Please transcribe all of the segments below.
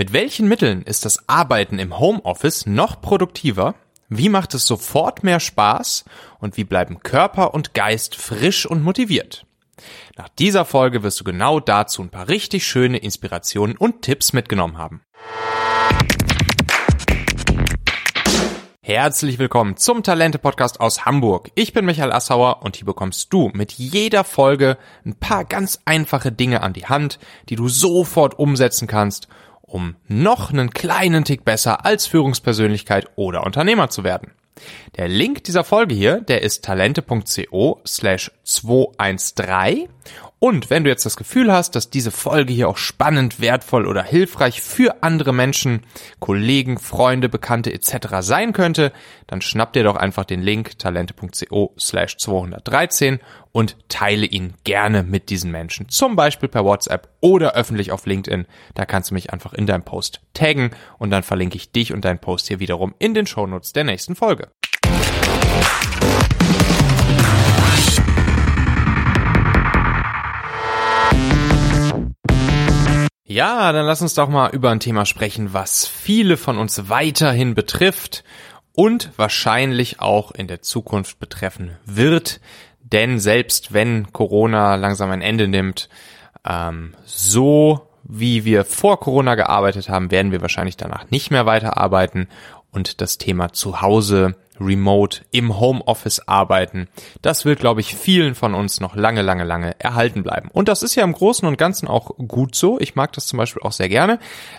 Mit welchen Mitteln ist das Arbeiten im Homeoffice noch produktiver? Wie macht es sofort mehr Spaß? Und wie bleiben Körper und Geist frisch und motiviert? Nach dieser Folge wirst du genau dazu ein paar richtig schöne Inspirationen und Tipps mitgenommen haben. Herzlich willkommen zum Talente Podcast aus Hamburg. Ich bin Michael Assauer und hier bekommst du mit jeder Folge ein paar ganz einfache Dinge an die Hand, die du sofort umsetzen kannst um noch einen kleinen Tick besser als Führungspersönlichkeit oder Unternehmer zu werden. Der Link dieser Folge hier, der ist talente.co slash 213 und wenn du jetzt das Gefühl hast, dass diese Folge hier auch spannend, wertvoll oder hilfreich für andere Menschen, Kollegen, Freunde, Bekannte etc. sein könnte, dann schnapp dir doch einfach den Link talente.co slash 213 und teile ihn gerne mit diesen Menschen. Zum Beispiel per WhatsApp oder öffentlich auf LinkedIn. Da kannst du mich einfach in deinem Post taggen und dann verlinke ich dich und deinen Post hier wiederum in den Shownotes der nächsten Folge. Ja, dann lass uns doch mal über ein Thema sprechen, was viele von uns weiterhin betrifft und wahrscheinlich auch in der Zukunft betreffen wird. Denn selbst wenn Corona langsam ein Ende nimmt, ähm, so wie wir vor Corona gearbeitet haben, werden wir wahrscheinlich danach nicht mehr weiterarbeiten und das Thema Zuhause remote im Homeoffice arbeiten. Das wird, glaube ich, vielen von uns noch lange, lange, lange erhalten bleiben. Und das ist ja im Großen und Ganzen auch gut so. Ich mag das zum Beispiel auch sehr gerne.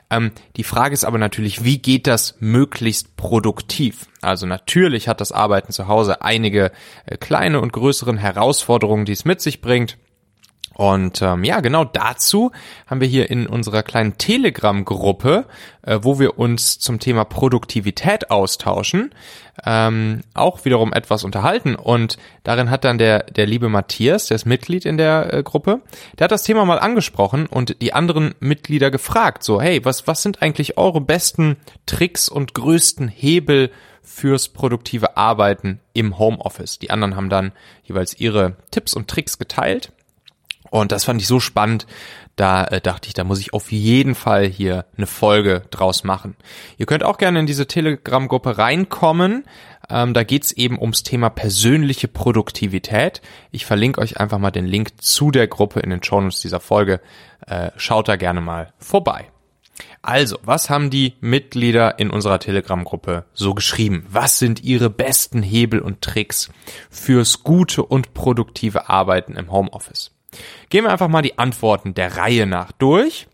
Ähm, die Frage ist aber natürlich, wie geht das möglichst produktiv? Also natürlich hat das Arbeiten zu Hause einige äh, kleine und größeren Herausforderungen, die es mit sich bringt. Und ähm, ja, genau dazu haben wir hier in unserer kleinen Telegram-Gruppe, äh, wo wir uns zum Thema Produktivität austauschen, ähm, auch wiederum etwas unterhalten. Und darin hat dann der, der liebe Matthias, der ist Mitglied in der äh, Gruppe, der hat das Thema mal angesprochen und die anderen Mitglieder gefragt, so, hey, was, was sind eigentlich eure besten Tricks und größten Hebel fürs produktive Arbeiten im Homeoffice? Die anderen haben dann jeweils ihre Tipps und Tricks geteilt. Und das fand ich so spannend, da äh, dachte ich, da muss ich auf jeden Fall hier eine Folge draus machen. Ihr könnt auch gerne in diese Telegram-Gruppe reinkommen. Ähm, da geht's eben ums Thema persönliche Produktivität. Ich verlinke euch einfach mal den Link zu der Gruppe in den Shownotes dieser Folge. Äh, schaut da gerne mal vorbei. Also, was haben die Mitglieder in unserer Telegram-Gruppe so geschrieben? Was sind ihre besten Hebel und Tricks fürs gute und produktive Arbeiten im Homeoffice? Gehen wir einfach mal die Antworten der Reihe nach durch.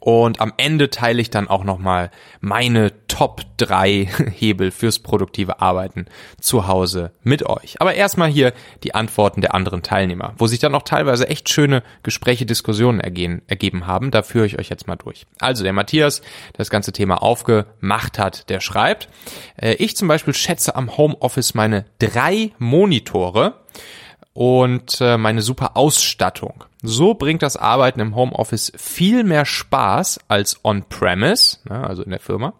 Und am Ende teile ich dann auch nochmal meine Top 3 Hebel fürs produktive Arbeiten zu Hause mit euch. Aber erstmal hier die Antworten der anderen Teilnehmer, wo sich dann auch teilweise echt schöne Gespräche, Diskussionen ergehen, ergeben haben. Da führe ich euch jetzt mal durch. Also der Matthias, der das ganze Thema aufgemacht hat, der schreibt, äh, ich zum Beispiel schätze am Homeoffice meine drei Monitore und äh, meine super Ausstattung. So bringt das Arbeiten im Homeoffice viel mehr Spaß als on-premise, ne, also in der Firma.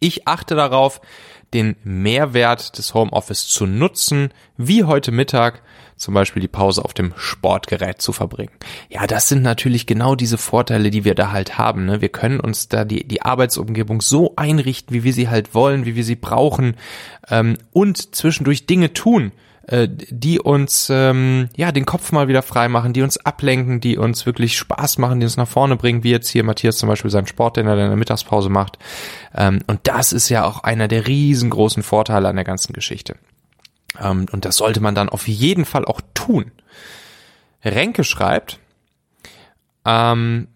Ich achte darauf, den Mehrwert des Homeoffice zu nutzen, wie heute Mittag zum Beispiel die Pause auf dem Sportgerät zu verbringen. Ja, das sind natürlich genau diese Vorteile, die wir da halt haben. Ne? Wir können uns da die, die Arbeitsumgebung so einrichten, wie wir sie halt wollen, wie wir sie brauchen ähm, und zwischendurch Dinge tun, äh, die uns ähm, ja den Kopf mal wieder frei machen, die uns ablenken, die uns wirklich Spaß machen, die uns nach vorne bringen, wie jetzt hier Matthias zum Beispiel seinen Sport, den er in der Mittagspause macht. Ähm, und das ist ja auch einer der riesengroßen Vorteile an der ganzen Geschichte. Ähm, und das sollte man dann auf jeden Fall auch tun. Renke schreibt, ähm,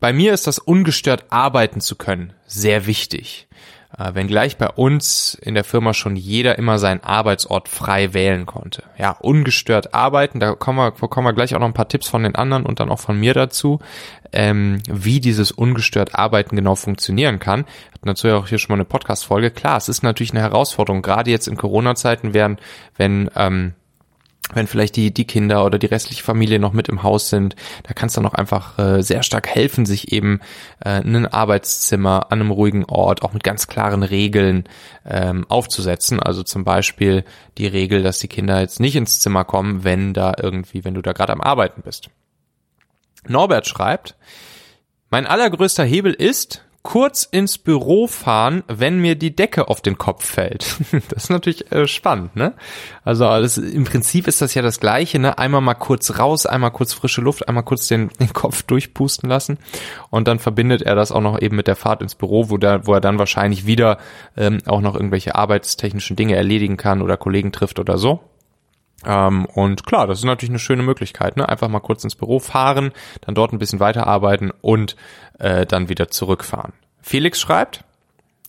bei mir ist das ungestört arbeiten zu können sehr wichtig. Äh, wenngleich bei uns in der Firma schon jeder immer seinen Arbeitsort frei wählen konnte. Ja, ungestört arbeiten, da kommen wir, kommen wir gleich auch noch ein paar Tipps von den anderen und dann auch von mir dazu, ähm, wie dieses ungestört Arbeiten genau funktionieren kann. Hat natürlich auch hier schon mal eine Podcast-Folge. Klar, es ist natürlich eine Herausforderung, gerade jetzt in Corona-Zeiten werden, wenn ähm, wenn vielleicht die, die Kinder oder die restliche Familie noch mit im Haus sind, da kannst du noch einfach äh, sehr stark helfen, sich eben äh, ein Arbeitszimmer an einem ruhigen Ort auch mit ganz klaren Regeln ähm, aufzusetzen. Also zum Beispiel die Regel, dass die Kinder jetzt nicht ins Zimmer kommen, wenn da irgendwie, wenn du da gerade am Arbeiten bist. Norbert schreibt, Mein allergrößter Hebel ist, kurz ins Büro fahren, wenn mir die Decke auf den Kopf fällt. Das ist natürlich äh, spannend, ne? Also alles, im Prinzip ist das ja das Gleiche, ne? Einmal mal kurz raus, einmal kurz frische Luft, einmal kurz den, den Kopf durchpusten lassen und dann verbindet er das auch noch eben mit der Fahrt ins Büro, wo, da, wo er dann wahrscheinlich wieder ähm, auch noch irgendwelche arbeitstechnischen Dinge erledigen kann oder Kollegen trifft oder so. Ähm, und klar, das ist natürlich eine schöne Möglichkeit, ne? Einfach mal kurz ins Büro fahren, dann dort ein bisschen weiterarbeiten und äh, dann wieder zurückfahren. Felix schreibt,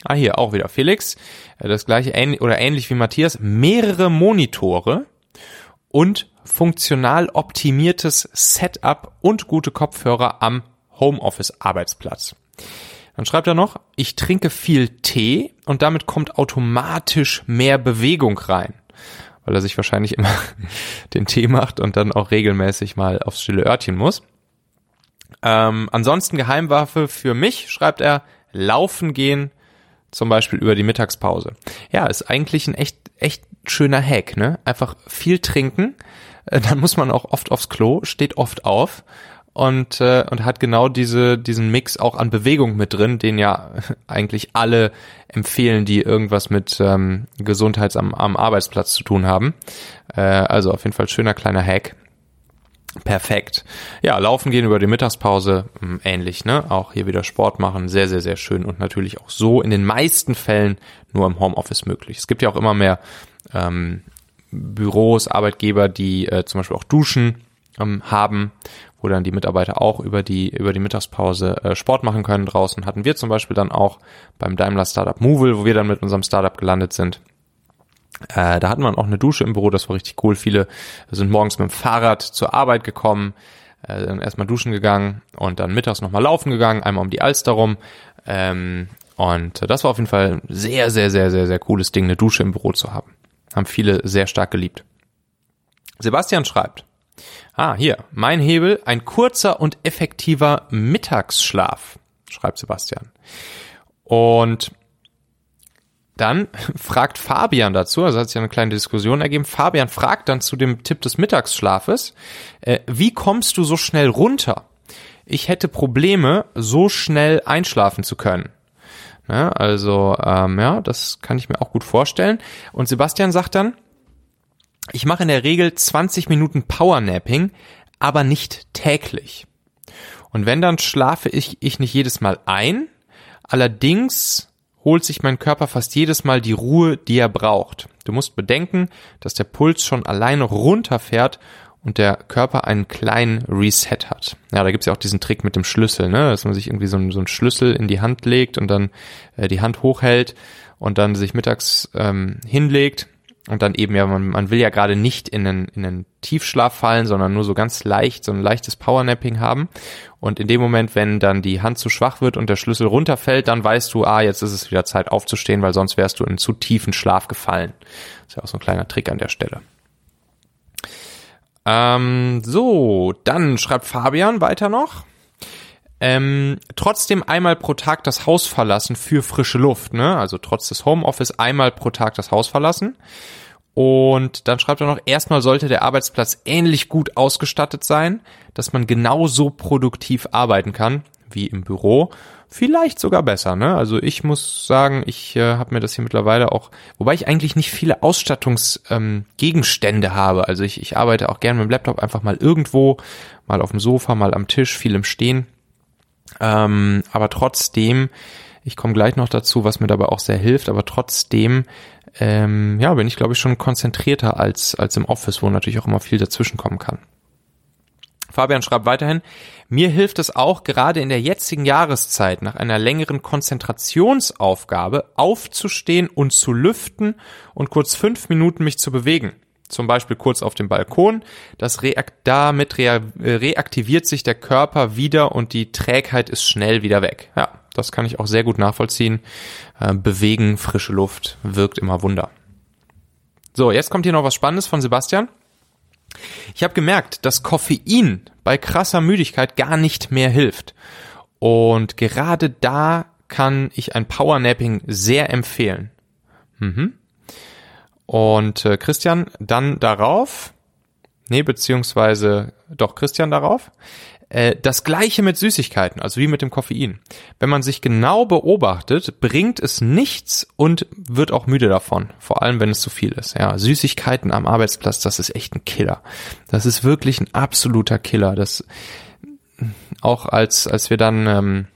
ah hier auch wieder Felix, äh, das gleiche ähnlich, oder ähnlich wie Matthias, mehrere Monitore und funktional optimiertes Setup und gute Kopfhörer am Homeoffice-Arbeitsplatz. Dann schreibt er noch, ich trinke viel Tee und damit kommt automatisch mehr Bewegung rein weil er sich wahrscheinlich immer den Tee macht und dann auch regelmäßig mal aufs stille Örtchen muss. Ähm, ansonsten Geheimwaffe für mich, schreibt er, laufen gehen, zum Beispiel über die Mittagspause. Ja, ist eigentlich ein echt, echt schöner Hack, ne? Einfach viel trinken, äh, dann muss man auch oft aufs Klo, steht oft auf und, äh, und hat genau diese, diesen Mix auch an Bewegung mit drin, den ja eigentlich alle empfehlen, die irgendwas mit ähm, Gesundheits am, am Arbeitsplatz zu tun haben. Äh, also auf jeden Fall schöner kleiner Hack. Perfekt. Ja, laufen gehen über die Mittagspause, hm, ähnlich, ne? Auch hier wieder Sport machen, sehr, sehr, sehr schön und natürlich auch so in den meisten Fällen nur im Homeoffice möglich. Es gibt ja auch immer mehr ähm, Büros, Arbeitgeber, die äh, zum Beispiel auch Duschen ähm, haben wo dann die Mitarbeiter auch über die, über die Mittagspause äh, Sport machen können draußen. Hatten wir zum Beispiel dann auch beim Daimler Startup Movil, wo wir dann mit unserem Startup gelandet sind. Äh, da hatten wir auch eine Dusche im Büro, das war richtig cool. Viele sind morgens mit dem Fahrrad zur Arbeit gekommen, äh, dann erstmal duschen gegangen und dann mittags nochmal laufen gegangen, einmal um die Alster rum. Ähm, und das war auf jeden Fall ein sehr, sehr, sehr, sehr, sehr cooles Ding, eine Dusche im Büro zu haben. Haben viele sehr stark geliebt. Sebastian schreibt, Ah, hier. Mein Hebel, ein kurzer und effektiver Mittagsschlaf, schreibt Sebastian. Und dann fragt Fabian dazu, also hat sich eine kleine Diskussion ergeben. Fabian fragt dann zu dem Tipp des Mittagsschlafes, äh, wie kommst du so schnell runter? Ich hätte Probleme, so schnell einschlafen zu können. Ja, also, ähm, ja, das kann ich mir auch gut vorstellen. Und Sebastian sagt dann, ich mache in der Regel 20 Minuten Powernapping, aber nicht täglich. Und wenn, dann schlafe ich, ich nicht jedes Mal ein. Allerdings holt sich mein Körper fast jedes Mal die Ruhe, die er braucht. Du musst bedenken, dass der Puls schon alleine runterfährt und der Körper einen kleinen Reset hat. Ja, da gibt's ja auch diesen Trick mit dem Schlüssel, ne? dass man sich irgendwie so, einen, so einen Schlüssel in die Hand legt und dann äh, die Hand hochhält und dann sich mittags ähm, hinlegt und dann eben ja, man, man will ja gerade nicht in einen, in einen Tiefschlaf fallen, sondern nur so ganz leicht, so ein leichtes Powernapping haben. Und in dem Moment, wenn dann die Hand zu schwach wird und der Schlüssel runterfällt, dann weißt du, ah, jetzt ist es wieder Zeit aufzustehen, weil sonst wärst du in einen zu tiefen Schlaf gefallen. ist ja auch so ein kleiner Trick an der Stelle. Ähm, so, dann schreibt Fabian weiter noch. Ähm, trotzdem einmal pro Tag das Haus verlassen für frische Luft, ne? Also trotz des Homeoffice einmal pro Tag das Haus verlassen. Und dann schreibt er noch, erstmal sollte der Arbeitsplatz ähnlich gut ausgestattet sein, dass man genauso produktiv arbeiten kann wie im Büro. Vielleicht sogar besser, ne? Also ich muss sagen, ich äh, habe mir das hier mittlerweile auch, wobei ich eigentlich nicht viele Ausstattungsgegenstände ähm, habe. Also ich, ich arbeite auch gerne mit dem Laptop einfach mal irgendwo, mal auf dem Sofa, mal am Tisch, viel im Stehen. Ähm, aber trotzdem, ich komme gleich noch dazu, was mir dabei auch sehr hilft, aber trotzdem, ähm, ja, bin ich glaube ich schon konzentrierter als, als im Office, wo natürlich auch immer viel dazwischen kommen kann. Fabian schreibt weiterhin, mir hilft es auch gerade in der jetzigen Jahreszeit nach einer längeren Konzentrationsaufgabe aufzustehen und zu lüften und kurz fünf Minuten mich zu bewegen zum Beispiel kurz auf dem Balkon. Das reakt damit rea reaktiviert sich der Körper wieder und die Trägheit ist schnell wieder weg. Ja, das kann ich auch sehr gut nachvollziehen. Äh, bewegen, frische Luft wirkt immer Wunder. So, jetzt kommt hier noch was Spannendes von Sebastian. Ich habe gemerkt, dass Koffein bei krasser Müdigkeit gar nicht mehr hilft. Und gerade da kann ich ein Powernapping sehr empfehlen. Mhm. Und äh, Christian dann darauf, nee, beziehungsweise doch Christian darauf, Äh, das gleiche mit Süßigkeiten, also wie mit dem Koffein. Wenn man sich genau beobachtet, bringt es nichts und wird auch müde davon. Vor allem, wenn es zu viel ist. Ja, Süßigkeiten am Arbeitsplatz, das ist echt ein Killer. Das ist wirklich ein absoluter Killer. Das auch als als wir dann ähm,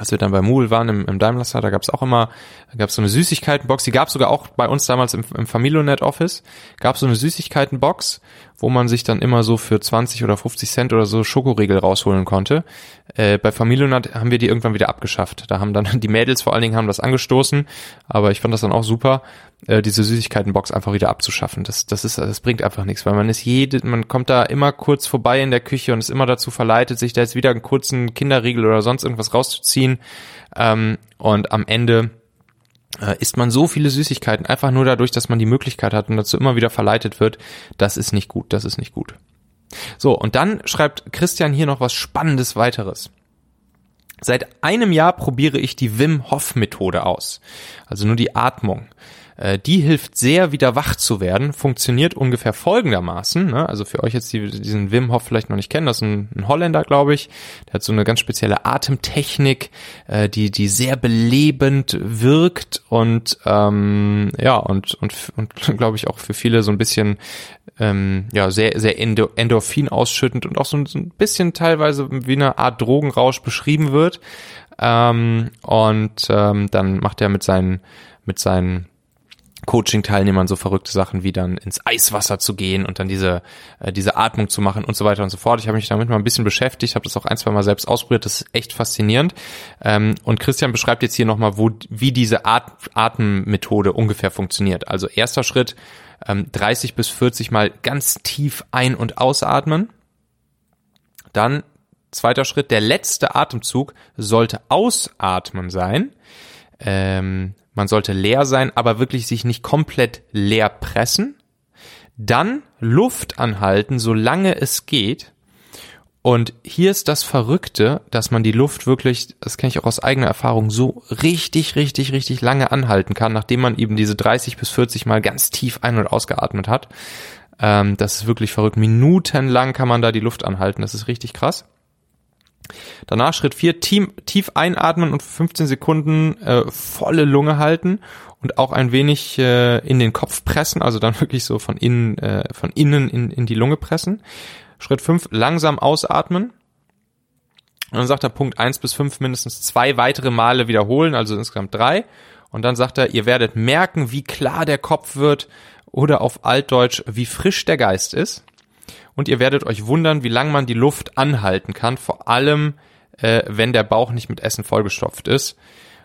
als wir dann bei Moodle waren im, im Daimler da gab es auch immer, da gab es so eine Süßigkeitenbox, die gab es sogar auch bei uns damals im, im Familionet Office, gab es so eine Süßigkeitenbox, wo man sich dann immer so für 20 oder 50 Cent oder so Schokoriegel rausholen konnte. Äh, bei Familionet haben wir die irgendwann wieder abgeschafft. Da haben dann die Mädels vor allen Dingen haben das angestoßen, aber ich fand das dann auch super, äh, diese Süßigkeitenbox einfach wieder abzuschaffen. Das, das ist, das bringt einfach nichts, weil man ist jede, man kommt da immer kurz vorbei in der Küche und ist immer dazu verleitet, sich da jetzt wieder einen kurzen Kinderriegel oder sonst irgendwas rauszuziehen. Ähm, und am Ende äh, isst man so viele Süßigkeiten einfach nur dadurch, dass man die Möglichkeit hat und dazu immer wieder verleitet wird. Das ist nicht gut, das ist nicht gut. So, und dann schreibt Christian hier noch was Spannendes weiteres. Seit einem Jahr probiere ich die Wim Hof Methode aus. Also nur die Atmung. Äh, die hilft sehr, wieder wach zu werden, funktioniert ungefähr folgendermaßen. Ne? Also für euch jetzt, die diesen Wim Hof vielleicht noch nicht kennen, das ist ein, ein Holländer, glaube ich. Der hat so eine ganz spezielle Atemtechnik, äh, die, die sehr belebend wirkt und ähm, ja, und, und, und glaube ich auch für viele so ein bisschen ähm, ja, sehr, sehr Endo Endorphin ausschüttend und auch so ein, so ein bisschen teilweise wie eine Art Drogenrausch beschrieben wird. Ähm, und ähm, dann macht er mit seinen, mit seinen Coaching-Teilnehmern so verrückte Sachen wie dann ins Eiswasser zu gehen und dann diese, äh, diese Atmung zu machen und so weiter und so fort. Ich habe mich damit mal ein bisschen beschäftigt, habe das auch ein, zwei Mal selbst ausprobiert, das ist echt faszinierend. Ähm, und Christian beschreibt jetzt hier nochmal, wo, wie diese At Atemmethode ungefähr funktioniert. Also erster Schritt, ähm, 30 bis 40 Mal ganz tief ein- und ausatmen. Dann zweiter Schritt, der letzte Atemzug sollte ausatmen sein. Ähm, man sollte leer sein, aber wirklich sich nicht komplett leer pressen. Dann Luft anhalten, solange es geht. Und hier ist das Verrückte, dass man die Luft wirklich, das kenne ich auch aus eigener Erfahrung, so richtig, richtig, richtig lange anhalten kann, nachdem man eben diese 30 bis 40 Mal ganz tief ein- und ausgeatmet hat. Ähm, das ist wirklich verrückt. Minutenlang kann man da die Luft anhalten. Das ist richtig krass. Danach Schritt 4, tief einatmen und für 15 Sekunden äh, volle Lunge halten und auch ein wenig äh, in den Kopf pressen, also dann wirklich so von innen, äh, von innen in, in die Lunge pressen. Schritt 5, langsam ausatmen. Und dann sagt er Punkt 1 bis 5 mindestens zwei weitere Male wiederholen, also insgesamt drei. Und dann sagt er, ihr werdet merken, wie klar der Kopf wird oder auf Altdeutsch, wie frisch der Geist ist und ihr werdet euch wundern, wie lange man die Luft anhalten kann, vor allem äh, wenn der Bauch nicht mit Essen vollgestopft ist.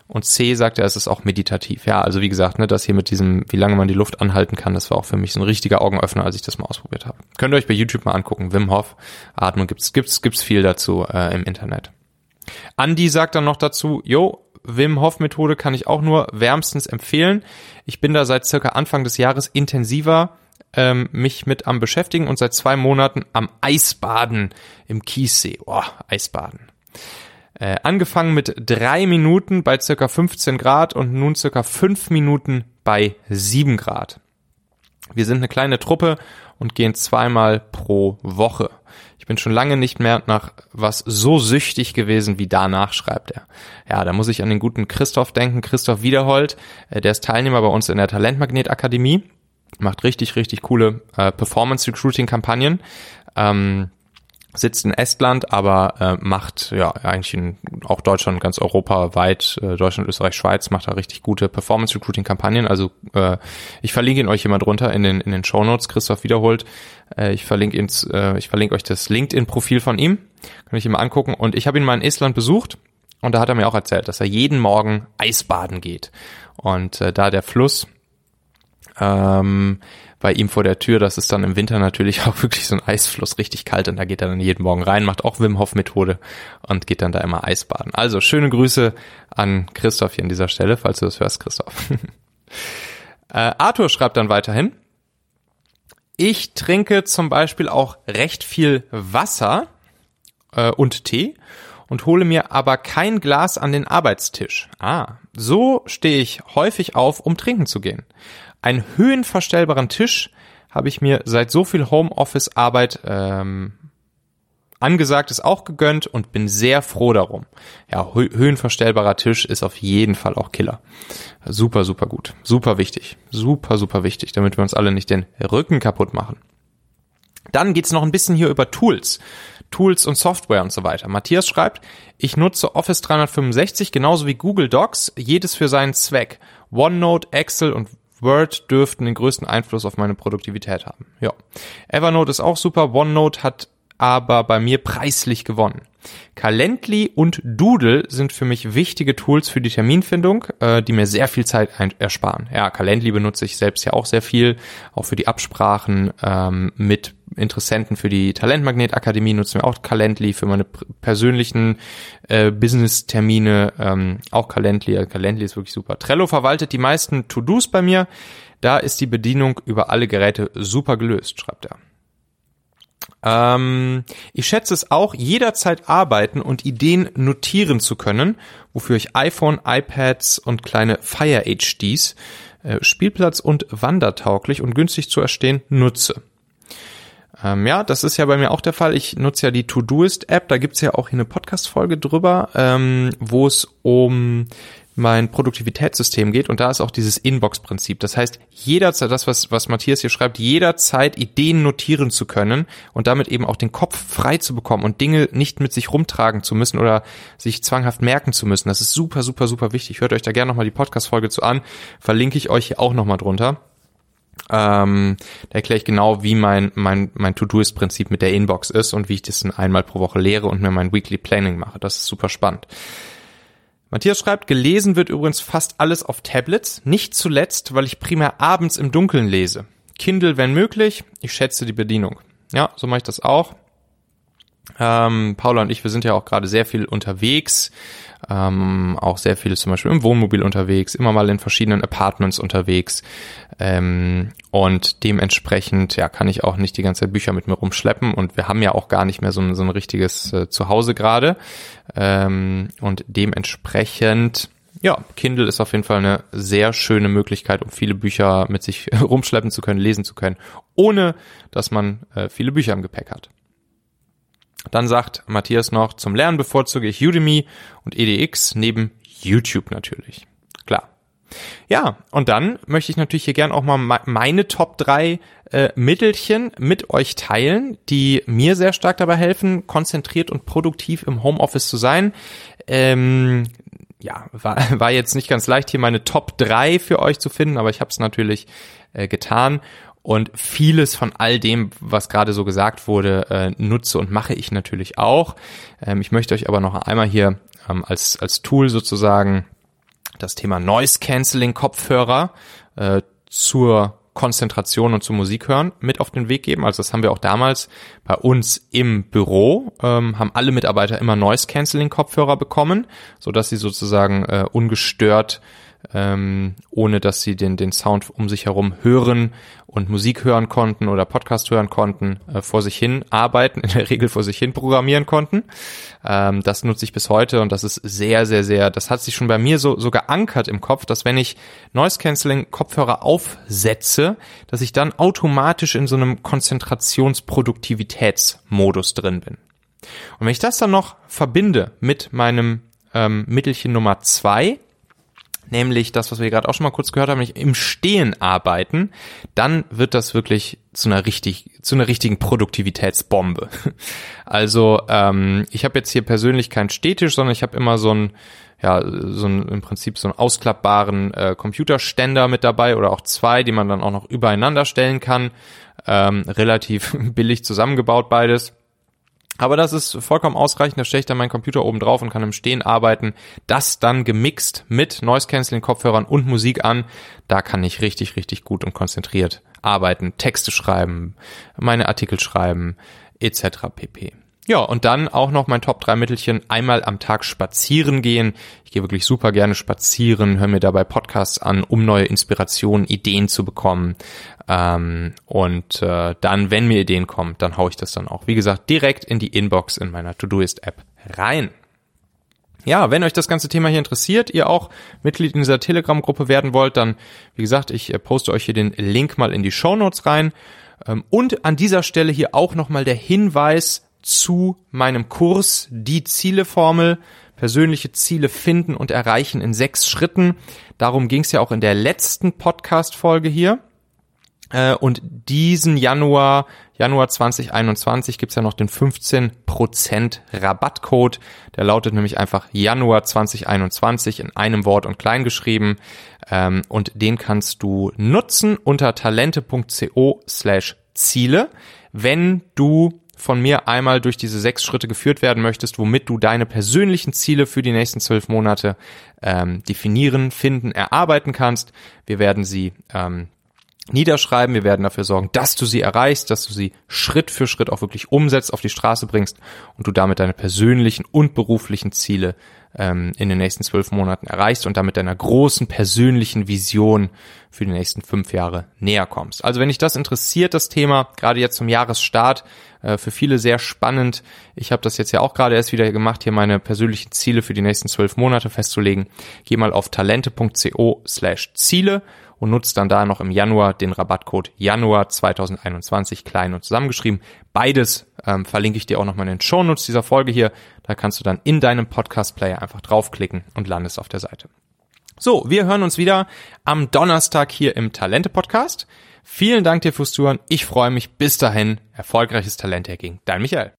Und C sagt er, es ist auch meditativ. Ja, also wie gesagt, ne, das hier mit diesem, wie lange man die Luft anhalten kann, das war auch für mich so ein richtiger Augenöffner, als ich das mal ausprobiert habe. Könnt ihr euch bei YouTube mal angucken. Wim Hof, Atmung, gibt's, gibt's, gibt's viel dazu äh, im Internet. Andy sagt dann noch dazu, jo, Wim Hof Methode kann ich auch nur wärmstens empfehlen. Ich bin da seit circa Anfang des Jahres intensiver ähm, mich mit am beschäftigen und seit zwei Monaten am Eisbaden im Kiessee. Oh, Eisbaden. Äh, angefangen mit drei Minuten bei circa 15 Grad und nun circa fünf Minuten bei sieben Grad. Wir sind eine kleine Truppe und gehen zweimal pro Woche. Ich bin schon lange nicht mehr nach was so süchtig gewesen wie danach, schreibt er. Ja, da muss ich an den guten Christoph denken, Christoph Wiederhold, äh, der ist Teilnehmer bei uns in der Talentmagnet Akademie macht richtig, richtig coole äh, Performance-Recruiting-Kampagnen. Ähm, sitzt in Estland, aber äh, macht ja eigentlich in, auch Deutschland, ganz europaweit, äh, Deutschland, Österreich, Schweiz, macht da richtig gute Performance-Recruiting-Kampagnen. Also äh, ich verlinke ihn euch jemand drunter in den in den Show Notes. Christoph wiederholt. Äh, ich verlinke ihn, äh, ich verlinke euch das LinkedIn-Profil von ihm. Kann ich mal angucken. Und ich habe ihn mal in Estland besucht und da hat er mir auch erzählt, dass er jeden Morgen Eisbaden geht. Und äh, da der Fluss ähm, bei ihm vor der Tür. Das ist dann im Winter natürlich auch wirklich so ein Eisfluss, richtig kalt und da geht er dann jeden Morgen rein, macht auch Wim Hof Methode und geht dann da immer Eisbaden. Also schöne Grüße an Christoph hier an dieser Stelle, falls du das hörst, Christoph. äh, Arthur schreibt dann weiterhin. Ich trinke zum Beispiel auch recht viel Wasser äh, und Tee und hole mir aber kein Glas an den Arbeitstisch. Ah, so stehe ich häufig auf, um trinken zu gehen. Einen höhenverstellbaren Tisch habe ich mir seit so viel Homeoffice-Arbeit ähm, angesagt ist auch gegönnt und bin sehr froh darum. Ja, höhenverstellbarer Tisch ist auf jeden Fall auch Killer. Super, super gut. Super wichtig. Super, super wichtig, damit wir uns alle nicht den Rücken kaputt machen. Dann geht's noch ein bisschen hier über Tools. Tools und Software und so weiter. Matthias schreibt, ich nutze Office 365 genauso wie Google Docs, jedes für seinen Zweck. OneNote, Excel und Word dürften den größten Einfluss auf meine Produktivität haben. Ja. Evernote ist auch super. OneNote hat aber bei mir preislich gewonnen. Calendly und Doodle sind für mich wichtige Tools für die Terminfindung, äh, die mir sehr viel Zeit ersparen. Ja, Calendly benutze ich selbst ja auch sehr viel, auch für die Absprachen ähm, mit Interessenten für die Talentmagnet-Akademie nutzen wir auch Calendly, für meine persönlichen äh, Business-Termine ähm, auch Calendly. Calendly ist wirklich super. Trello verwaltet die meisten To-Dos bei mir. Da ist die Bedienung über alle Geräte super gelöst, schreibt er. Ähm, ich schätze es auch, jederzeit arbeiten und Ideen notieren zu können, wofür ich iPhone, iPads und kleine Fire HDs, äh, Spielplatz und wandertauglich und günstig zu erstehen, nutze. Ähm, ja, das ist ja bei mir auch der Fall. Ich nutze ja die Todoist-App, da gibt's ja auch hier eine Podcast-Folge drüber, ähm, wo es um mein Produktivitätssystem geht und da ist auch dieses Inbox-Prinzip. Das heißt, jederzeit, das, was, was Matthias hier schreibt, jederzeit Ideen notieren zu können und damit eben auch den Kopf frei zu bekommen und Dinge nicht mit sich rumtragen zu müssen oder sich zwanghaft merken zu müssen. Das ist super, super, super wichtig. Hört euch da gerne nochmal die Podcast-Folge zu an. Verlinke ich euch hier auch nochmal drunter. Ähm, da erkläre ich genau, wie mein, mein, mein To-Do-Ist-Prinzip mit der Inbox ist und wie ich das dann einmal pro Woche lehre und mir mein Weekly Planning mache. Das ist super spannend. Matthias schreibt, gelesen wird übrigens fast alles auf Tablets, nicht zuletzt, weil ich primär abends im Dunkeln lese. Kindle, wenn möglich, ich schätze die Bedienung. Ja, so mache ich das auch. Ähm, Paula und ich, wir sind ja auch gerade sehr viel unterwegs, ähm, auch sehr viel zum Beispiel im Wohnmobil unterwegs, immer mal in verschiedenen Apartments unterwegs ähm, und dementsprechend ja kann ich auch nicht die ganze Zeit Bücher mit mir rumschleppen und wir haben ja auch gar nicht mehr so ein, so ein richtiges äh, Zuhause gerade ähm, und dementsprechend ja, Kindle ist auf jeden Fall eine sehr schöne Möglichkeit, um viele Bücher mit sich rumschleppen zu können, lesen zu können, ohne dass man äh, viele Bücher im Gepäck hat. Dann sagt Matthias noch, zum Lernen bevorzuge ich Udemy und EDX neben YouTube natürlich. Klar. Ja, und dann möchte ich natürlich hier gern auch mal meine Top 3 äh, Mittelchen mit euch teilen, die mir sehr stark dabei helfen, konzentriert und produktiv im Homeoffice zu sein. Ähm, ja, war, war jetzt nicht ganz leicht, hier meine Top 3 für euch zu finden, aber ich habe es natürlich äh, getan und vieles von all dem, was gerade so gesagt wurde, äh, nutze und mache ich natürlich auch. Ähm, ich möchte euch aber noch einmal hier ähm, als, als Tool sozusagen das Thema Noise Cancelling Kopfhörer äh, zur Konzentration und zur Musik hören mit auf den Weg geben. Also das haben wir auch damals bei uns im Büro, ähm, haben alle Mitarbeiter immer Noise Cancelling Kopfhörer bekommen, so dass sie sozusagen äh, ungestört ähm, ohne dass sie den, den Sound um sich herum hören und Musik hören konnten oder Podcast hören konnten, äh, vor sich hin arbeiten, in der Regel vor sich hin programmieren konnten. Ähm, das nutze ich bis heute und das ist sehr, sehr, sehr, das hat sich schon bei mir so, so geankert im Kopf, dass wenn ich Noise Cancelling Kopfhörer aufsetze, dass ich dann automatisch in so einem Konzentrationsproduktivitätsmodus drin bin. Und wenn ich das dann noch verbinde mit meinem ähm, Mittelchen Nummer zwei, nämlich das, was wir gerade auch schon mal kurz gehört haben, nämlich im Stehen arbeiten, dann wird das wirklich zu einer richtig, zu einer richtigen Produktivitätsbombe. Also ähm, ich habe jetzt hier persönlich keinen Stehtisch, sondern ich habe immer so ein ja, so ein, im Prinzip so einen ausklappbaren äh, Computerständer mit dabei oder auch zwei, die man dann auch noch übereinander stellen kann. Ähm, relativ billig zusammengebaut beides. Aber das ist vollkommen ausreichend. Da stelle ich dann meinen Computer oben drauf und kann im Stehen arbeiten. Das dann gemixt mit Noise Cancelling Kopfhörern und Musik an. Da kann ich richtig, richtig gut und konzentriert arbeiten, Texte schreiben, meine Artikel schreiben, etc. pp. Ja, und dann auch noch mein Top 3 Mittelchen, einmal am Tag spazieren gehen. Ich gehe wirklich super gerne spazieren, höre mir dabei Podcasts an, um neue Inspirationen, Ideen zu bekommen. Ähm, und äh, dann, wenn mir Ideen kommen, dann haue ich das dann auch, wie gesagt, direkt in die Inbox in meiner Todoist-App rein. Ja, wenn euch das ganze Thema hier interessiert, ihr auch Mitglied in dieser Telegram-Gruppe werden wollt, dann, wie gesagt, ich äh, poste euch hier den Link mal in die Show Notes rein. Ähm, und an dieser Stelle hier auch nochmal der Hinweis zu meinem Kurs Die Zieleformel. Persönliche Ziele finden und erreichen in sechs Schritten. Darum ging es ja auch in der letzten Podcast-Folge hier. Äh, und diesen Januar, Januar 2021, gibt's ja noch den 15% Rabattcode. Der lautet nämlich einfach Januar 2021 in einem Wort und klein geschrieben. Ähm, und den kannst du nutzen unter talente.co slash Ziele, wenn du von mir einmal durch diese sechs Schritte geführt werden möchtest, womit du deine persönlichen Ziele für die nächsten zwölf Monate ähm, definieren, finden, erarbeiten kannst. Wir werden sie ähm, niederschreiben. Wir werden dafür sorgen, dass du sie erreichst, dass du sie Schritt für Schritt auch wirklich umsetzt, auf die Straße bringst und du damit deine persönlichen und beruflichen Ziele ähm, in den nächsten zwölf Monaten erreichst und damit deiner großen persönlichen Vision für die nächsten fünf Jahre näher kommst. Also wenn dich das interessiert, das Thema, gerade jetzt zum Jahresstart, äh, für viele sehr spannend. Ich habe das jetzt ja auch gerade erst wieder gemacht, hier meine persönlichen Ziele für die nächsten zwölf Monate festzulegen. Geh mal auf talente.co slash Ziele und nutzt dann da noch im Januar den Rabattcode Januar 2021 klein und zusammengeschrieben. Beides ähm, verlinke ich dir auch nochmal in den Shownotes dieser Folge hier. Da kannst du dann in deinem Podcast-Player einfach draufklicken und landest auf der Seite. So, wir hören uns wieder am Donnerstag hier im Talente-Podcast. Vielen Dank dir fürs Zuhören. Ich freue mich. Bis dahin. Erfolgreiches Talent-Hacking. Dein Michael.